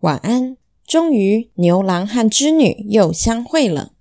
晚安。终于牛郎和织女又相会了。